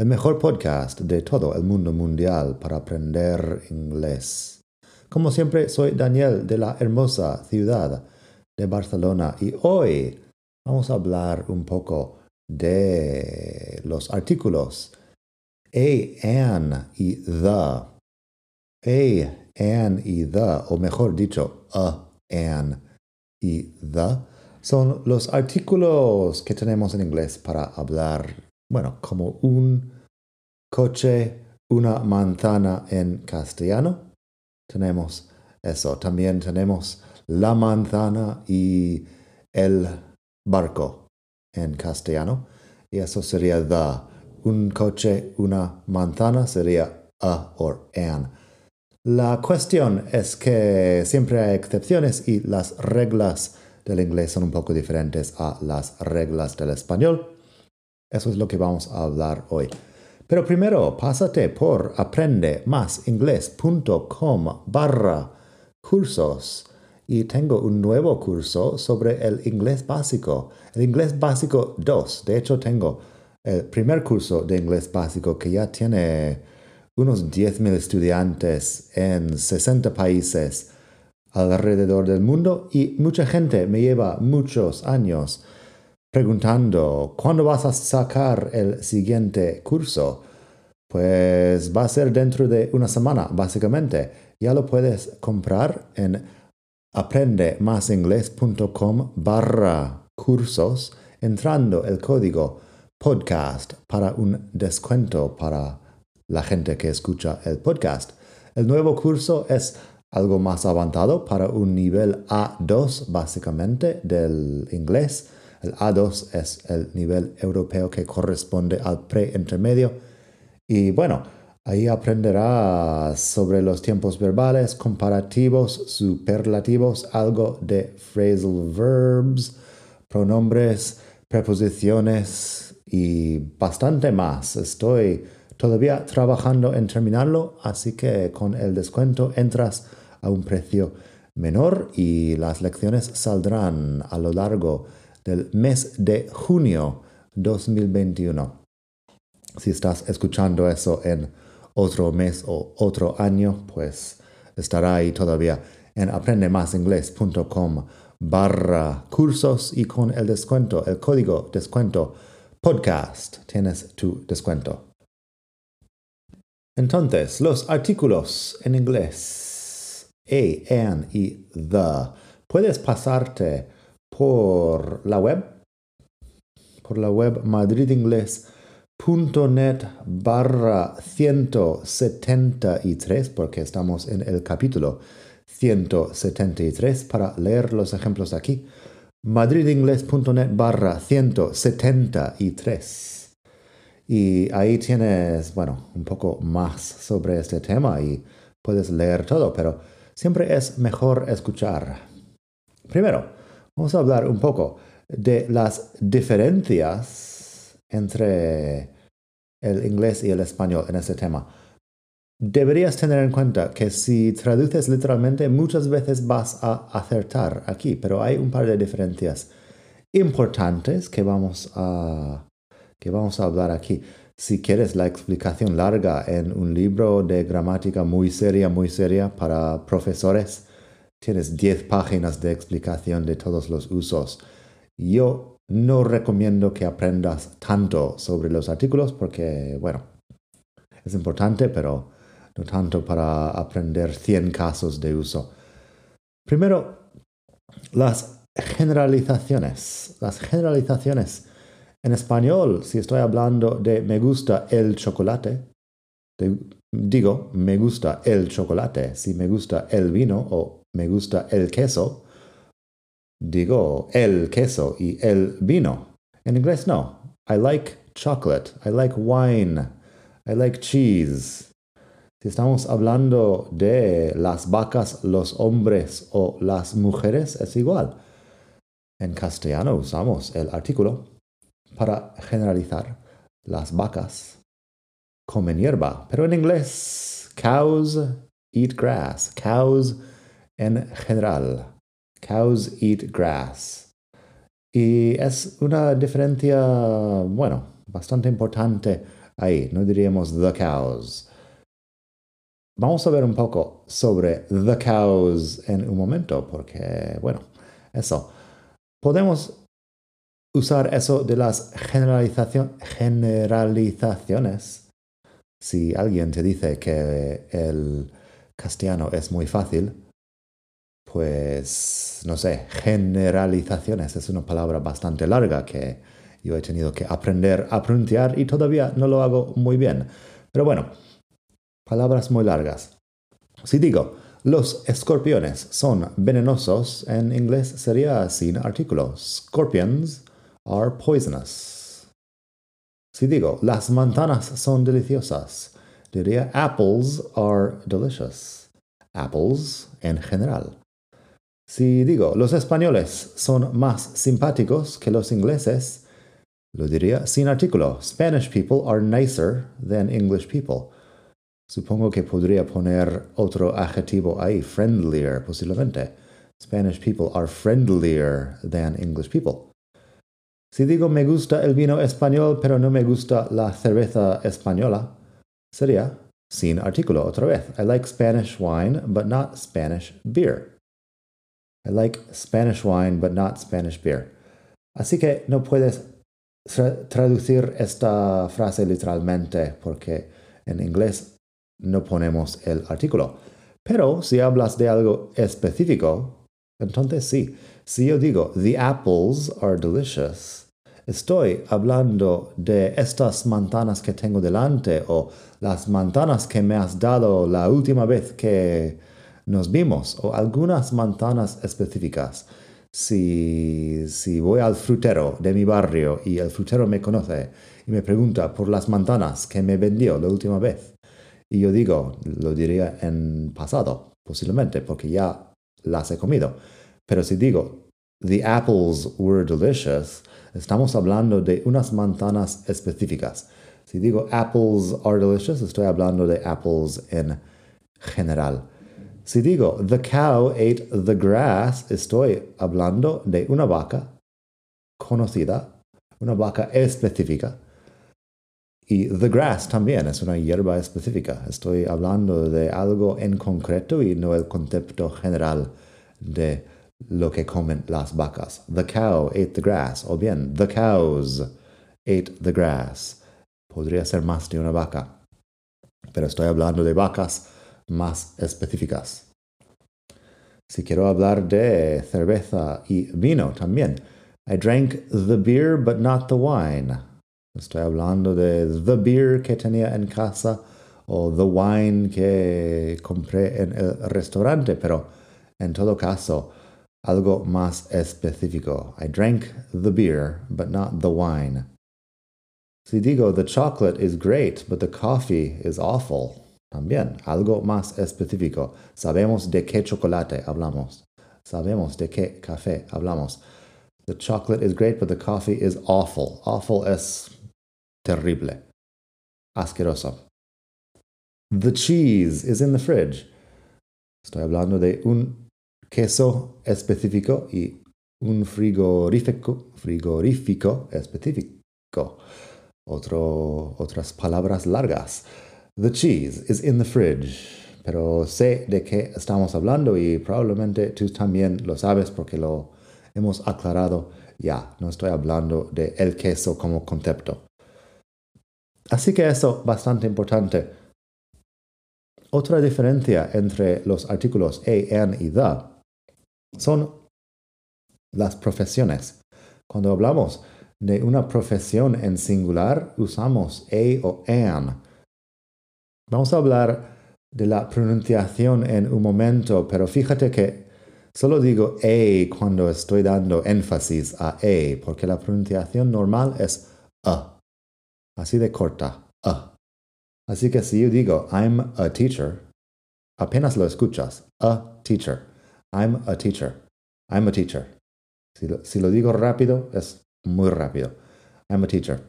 el mejor podcast de todo el mundo mundial para aprender inglés. Como siempre, soy Daniel de la hermosa ciudad de Barcelona y hoy vamos a hablar un poco de los artículos a, an y the. A, an y the, o mejor dicho, a, an y the, son los artículos que tenemos en inglés para hablar bueno, como un coche, una manzana en castellano. Tenemos eso. También tenemos la manzana y el barco en castellano. Y eso sería the. Un coche, una manzana sería a o an. La cuestión es que siempre hay excepciones y las reglas del inglés son un poco diferentes a las reglas del español. Eso es lo que vamos a hablar hoy. Pero primero, pásate por aprendemasingles.com barra cursos y tengo un nuevo curso sobre el inglés básico, el inglés básico 2. De hecho, tengo el primer curso de inglés básico que ya tiene unos 10.000 estudiantes en 60 países alrededor del mundo y mucha gente me lleva muchos años preguntando, ¿cuándo vas a sacar el siguiente curso? Pues va a ser dentro de una semana, básicamente. Ya lo puedes comprar en aprendemasingles.com barra cursos entrando el código podcast para un descuento para la gente que escucha el podcast. El nuevo curso es algo más avanzado para un nivel A2 básicamente del inglés el A2 es el nivel europeo que corresponde al pre-intermedio. Y bueno, ahí aprenderás sobre los tiempos verbales, comparativos, superlativos, algo de phrasal verbs, pronombres, preposiciones y bastante más. Estoy todavía trabajando en terminarlo, así que con el descuento entras a un precio menor y las lecciones saldrán a lo largo del mes de junio 2021. Si estás escuchando eso en otro mes o otro año, pues estará ahí todavía en aprendemasingles.com barra cursos y con el descuento, el código descuento podcast, tienes tu descuento. Entonces, los artículos en inglés, a, an y the, puedes pasarte por la web, por la web madridingles.net barra 173, porque estamos en el capítulo 173 para leer los ejemplos aquí. madridingles.net barra 173. Y ahí tienes, bueno, un poco más sobre este tema y puedes leer todo, pero siempre es mejor escuchar. Primero, Vamos a hablar un poco de las diferencias entre el inglés y el español en este tema. Deberías tener en cuenta que si traduces literalmente muchas veces vas a acertar aquí, pero hay un par de diferencias importantes que vamos a, que vamos a hablar aquí. Si quieres la explicación larga en un libro de gramática muy seria, muy seria para profesores, tienes 10 páginas de explicación de todos los usos. Yo no recomiendo que aprendas tanto sobre los artículos porque, bueno, es importante, pero no tanto para aprender 100 casos de uso. Primero, las generalizaciones. Las generalizaciones. En español, si estoy hablando de me gusta el chocolate, digo me gusta el chocolate. Si me gusta el vino o me gusta el queso, digo el queso y el vino. En inglés no. I like chocolate. I like wine. I like cheese. Si estamos hablando de las vacas, los hombres o las mujeres, es igual. En castellano usamos el artículo para generalizar las vacas comen hierba, pero en inglés cows eat grass. Cows en general. Cows eat grass. Y es una diferencia, bueno, bastante importante ahí. No diríamos the cows. Vamos a ver un poco sobre the cows en un momento, porque, bueno, eso. Podemos usar eso de las generalizaciones. Si alguien te dice que el castellano es muy fácil, pues no sé, generalizaciones es una palabra bastante larga que yo he tenido que aprender a pronunciar y todavía no lo hago muy bien. Pero bueno, palabras muy largas. Si digo, los escorpiones son venenosos, en inglés sería sin artículo. Scorpions are poisonous. Si digo, las manzanas son deliciosas, diría apples are delicious. Apples en general. Si digo, los españoles son más simpáticos que los ingleses, lo diría sin artículo. Spanish people are nicer than English people. Supongo que podría poner otro adjetivo ahí, friendlier, posiblemente. Spanish people are friendlier than English people. Si digo me gusta el vino español pero no me gusta la cerveza española, sería sin artículo otra vez. I like Spanish wine but not Spanish beer. I like Spanish wine but not Spanish beer. Así que no puedes traducir esta frase literalmente porque en inglés no ponemos el artículo. Pero si hablas de algo específico, entonces sí. Si yo digo, the apples are delicious, estoy hablando de estas manzanas que tengo delante o las manzanas que me has dado la última vez que nos vimos o algunas manzanas específicas si, si voy al frutero de mi barrio y el frutero me conoce y me pregunta por las manzanas que me vendió la última vez, y yo digo, lo diría en pasado, posiblemente, porque ya las he comido. Pero si digo, the apples were delicious, estamos hablando de unas manzanas específicas. Si digo apples are delicious, estoy hablando de apples en general. Si digo, the cow ate the grass, estoy hablando de una vaca conocida, una vaca específica. Y the grass también es una hierba específica. Estoy hablando de algo en concreto y no el concepto general de lo que comen las vacas. The cow ate the grass. O bien, the cows ate the grass. Podría ser más de una vaca. Pero estoy hablando de vacas más específicas. Si quiero hablar de cerveza y vino también. I drank the beer but not the wine. Estoy hablando de the beer que tenía en casa o the wine que compré en el restaurante, pero en todo caso, algo más específico. I drank the beer but not the wine. Si digo the chocolate is great but the coffee is awful. También, algo más específico. Sabemos de qué chocolate hablamos. Sabemos de qué café hablamos. The chocolate is great, but the coffee is awful. Awful es terrible. Asqueroso. The cheese is in the fridge. Estoy hablando de un queso específico y un frigorífico, frigorífico específico. Otras palabras largas. The cheese is in the fridge. Pero sé de qué estamos hablando y probablemente tú también lo sabes porque lo hemos aclarado ya. No estoy hablando de el queso como concepto. Así que eso bastante importante. Otra diferencia entre los artículos a, an y the son las profesiones. Cuando hablamos de una profesión en singular, usamos a o an Vamos a hablar de la pronunciación en un momento, pero fíjate que solo digo A cuando estoy dando énfasis a A, porque la pronunciación normal es A. Así de corta, A. Así que si yo digo I'm a teacher, apenas lo escuchas. A teacher. I'm a teacher. I'm a teacher. Si lo digo rápido, es muy rápido. I'm a teacher.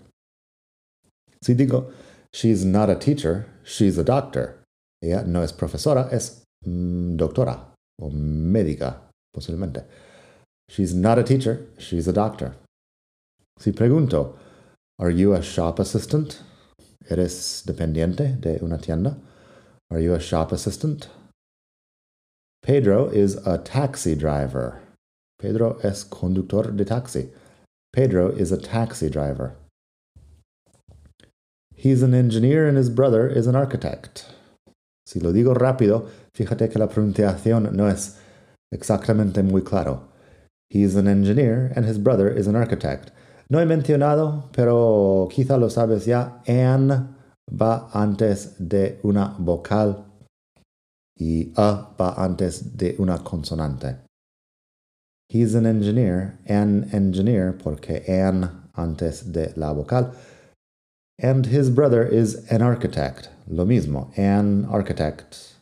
Si digo she's not a teacher, she's a doctor. Ella no es profesora, es mm, doctora o médica, posiblemente. She's not a teacher, she's a doctor. Si pregunto, Are you a shop assistant? ¿Eres dependiente de una tienda? Are you a shop assistant? Pedro is a taxi driver. Pedro es conductor de taxi. Pedro is a taxi driver. He's an engineer and his brother is an architect. Si lo digo rápido, fíjate que la pronunciación no es exactamente muy claro. He's an engineer and his brother is an architect. No he mencionado, pero quizá lo sabes ya, an va antes de una vocal y a va antes de una consonante. He's an engineer, an engineer, porque an antes de la vocal. And his brother is an architect. Lo mismo, an architect.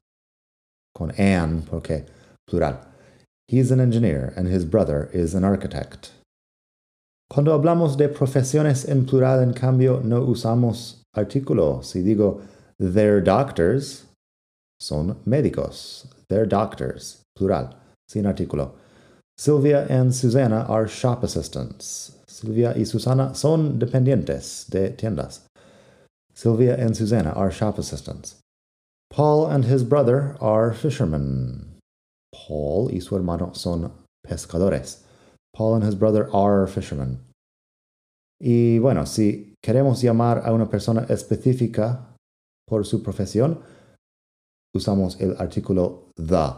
Con an, porque plural. He's an engineer, and his brother is an architect. Cuando hablamos de profesiones en plural, en cambio, no usamos artículo. Si digo they're doctors, son médicos. They're doctors, plural, sin artículo. Sylvia and Susanna are shop assistants. Sylvia y Susana son dependientes de tiendas. Sylvia and Susanna are shop assistants. Paul and his brother are fishermen. Paul y su hermano son pescadores. Paul and his brother are fishermen. Y bueno, si queremos llamar a una persona específica por su profesión, usamos el artículo the.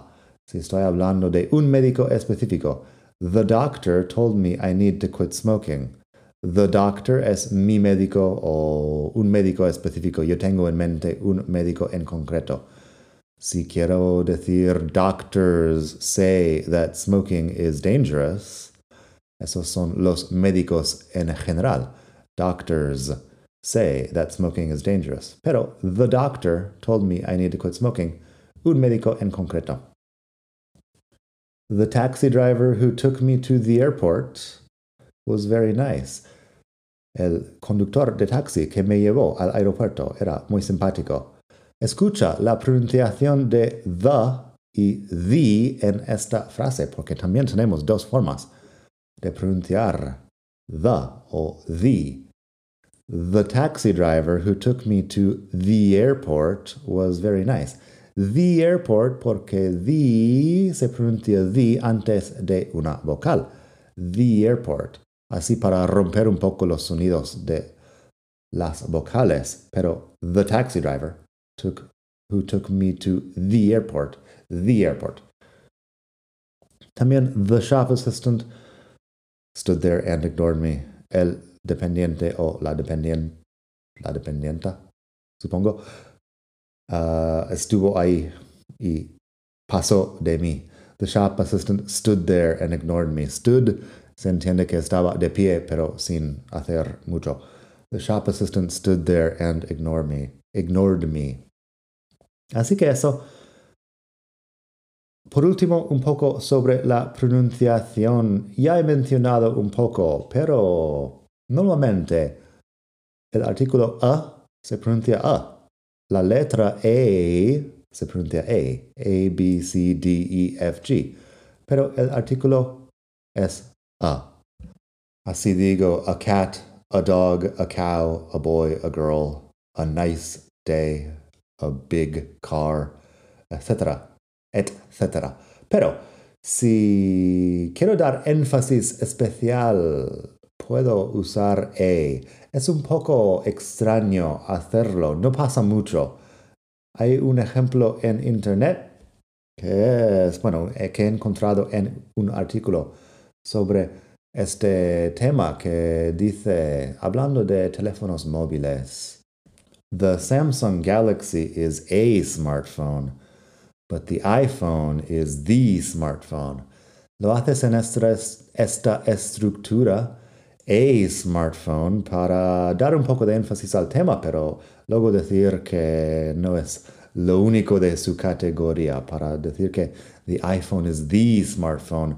Si estoy hablando de un médico específico, the doctor told me I need to quit smoking. The doctor es mi médico o un médico específico. Yo tengo en mente un médico en concreto. Si quiero decir doctors say that smoking is dangerous, Esos son los médicos en general. Doctors say that smoking is dangerous. Pero the doctor told me I need to quit smoking. Un médico en concreto. The taxi driver who took me to the airport was very nice. El conductor de taxi que me llevó al aeropuerto era muy simpático. Escucha la pronunciación de the y the en esta frase, porque también tenemos dos formas de pronunciar the or the. The taxi driver who took me to the airport was very nice. The airport porque the se pronuncia the antes de una vocal. The airport. Así para romper un poco los sonidos de las vocales. Pero the taxi driver who took me to the airport. The airport. También the shop assistant stood there and ignored me. El dependiente o la dependien, la dependienta, supongo, uh, estuvo ahí y pasó de mí. The shop assistant stood there and ignored me. Stood se entiende que estaba de pie, pero sin hacer mucho. The shop assistant stood there and ignored me. Ignored me. Así que eso por último, un poco sobre la pronunciación. Ya he mencionado un poco, pero normalmente el artículo a se pronuncia a. La letra E se pronuncia E. A, B, C, D, E, F, G. Pero el artículo es a. Así digo, a cat, a dog, a cow, a boy, a girl, a nice day, a big car, etc etc. Pero si quiero dar énfasis especial, puedo usar e. Es un poco extraño hacerlo, no pasa mucho. Hay un ejemplo en Internet que es, bueno, eh, que he encontrado en un artículo sobre este tema que dice, hablando de teléfonos móviles, The Samsung Galaxy is a smartphone. but the iPhone is the smartphone. Lo haces en esta, esta estructura a smartphone para dar un poco de énfasis al tema, pero luego decir que no es lo único de su categoría. Para decir que the iPhone is the smartphone,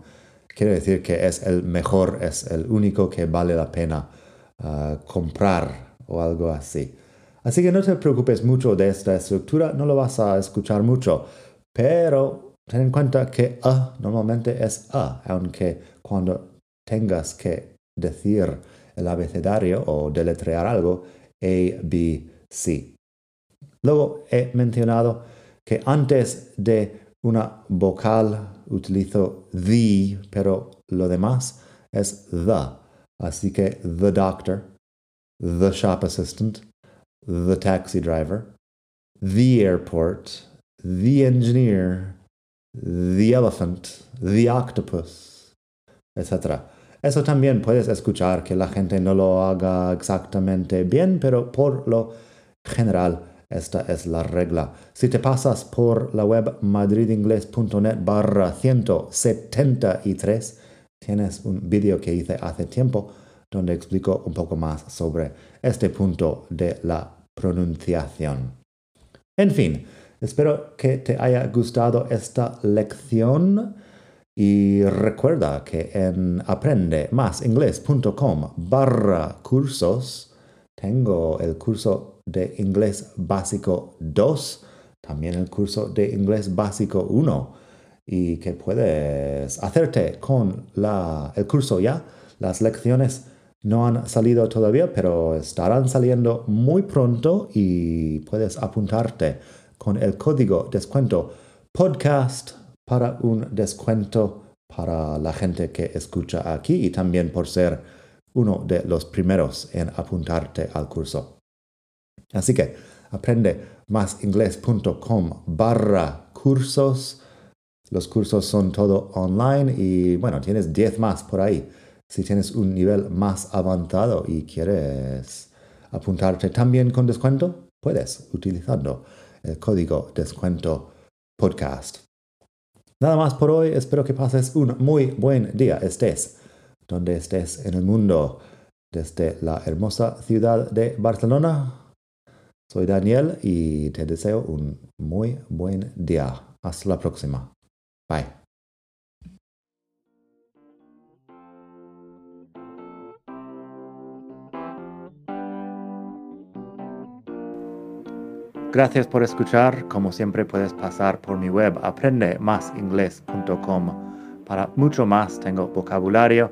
quiere decir que es el mejor, es el único que vale la pena uh, comprar o algo así. Así que no te preocupes mucho de esta estructura, no lo vas a escuchar mucho, pero ten en cuenta que A normalmente es A, aunque cuando tengas que decir el abecedario o deletrear algo, A, B, C. Luego he mencionado que antes de una vocal utilizo the, pero lo demás es the. Así que the doctor, the shop assistant, the taxi driver, the airport, the engineer, the elephant, the octopus, etc. Eso también puedes escuchar que la gente no lo haga exactamente bien, pero por lo general esta es la regla. Si te pasas por la web madridingles.net barra 173, tienes un vídeo que hice hace tiempo donde explico un poco más sobre este punto de la pronunciación. En fin, espero que te haya gustado esta lección y recuerda que en aprendemasingles.com barra cursos tengo el curso de inglés básico 2, también el curso de inglés básico 1 y que puedes hacerte con la, el curso ya. Las lecciones no han salido todavía, pero estarán saliendo muy pronto y puedes apuntarte con el código descuento podcast para un descuento para la gente que escucha aquí y también por ser uno de los primeros en apuntarte al curso. Así que aprende másinglés.com barra cursos. Los cursos son todo online y bueno, tienes 10 más por ahí. Si tienes un nivel más avanzado y quieres apuntarte también con descuento, puedes utilizando el código descuento podcast. Nada más por hoy, espero que pases un muy buen día, estés donde estés en el mundo, desde la hermosa ciudad de Barcelona. Soy Daniel y te deseo un muy buen día. Hasta la próxima. Bye. Gracias por escuchar. Como siempre puedes pasar por mi web aprendemasingles.com. Para mucho más tengo vocabulario